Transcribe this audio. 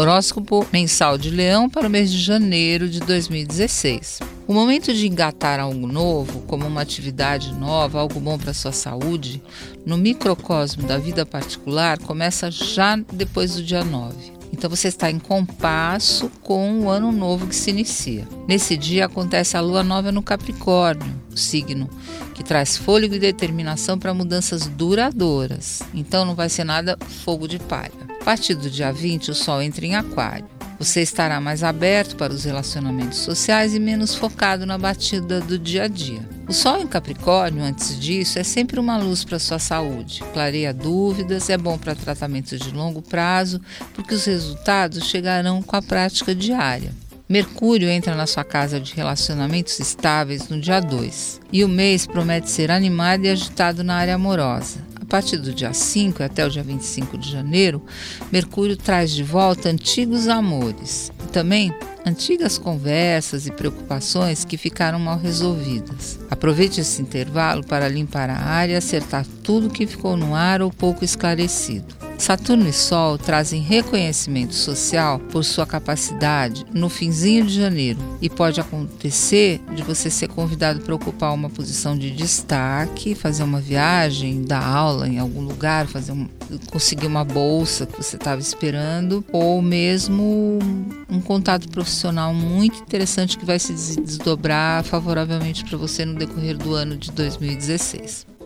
Horóscopo mensal de Leão para o mês de janeiro de 2016. O momento de engatar algo novo, como uma atividade nova, algo bom para sua saúde, no microcosmo da vida particular, começa já depois do dia 9. Então você está em compasso com o ano novo que se inicia. Nesse dia acontece a lua nova no Capricórnio, signo que traz fôlego e determinação para mudanças duradouras. Então não vai ser nada fogo de palha. Partir do dia 20, o sol entra em Aquário. Você estará mais aberto para os relacionamentos sociais e menos focado na batida do dia a dia. O Sol em Capricórnio, antes disso, é sempre uma luz para sua saúde. Clareia dúvidas, é bom para tratamentos de longo prazo, porque os resultados chegarão com a prática diária. Mercúrio entra na sua casa de relacionamentos estáveis no dia 2 e o mês promete ser animado e agitado na área amorosa. Partir do dia 5 até o dia 25 de janeiro, Mercúrio traz de volta antigos amores e também antigas conversas e preocupações que ficaram mal resolvidas. Aproveite esse intervalo para limpar a área e acertar tudo que ficou no ar ou pouco esclarecido. Saturno e Sol trazem reconhecimento social por sua capacidade no finzinho de janeiro e pode acontecer de você ser convidado para ocupar uma posição de destaque, fazer uma viagem, dar aula em algum lugar, fazer um, conseguir uma bolsa que você estava esperando ou mesmo um contato profissional muito interessante que vai se desdobrar favoravelmente para você no decorrer do ano de 2016.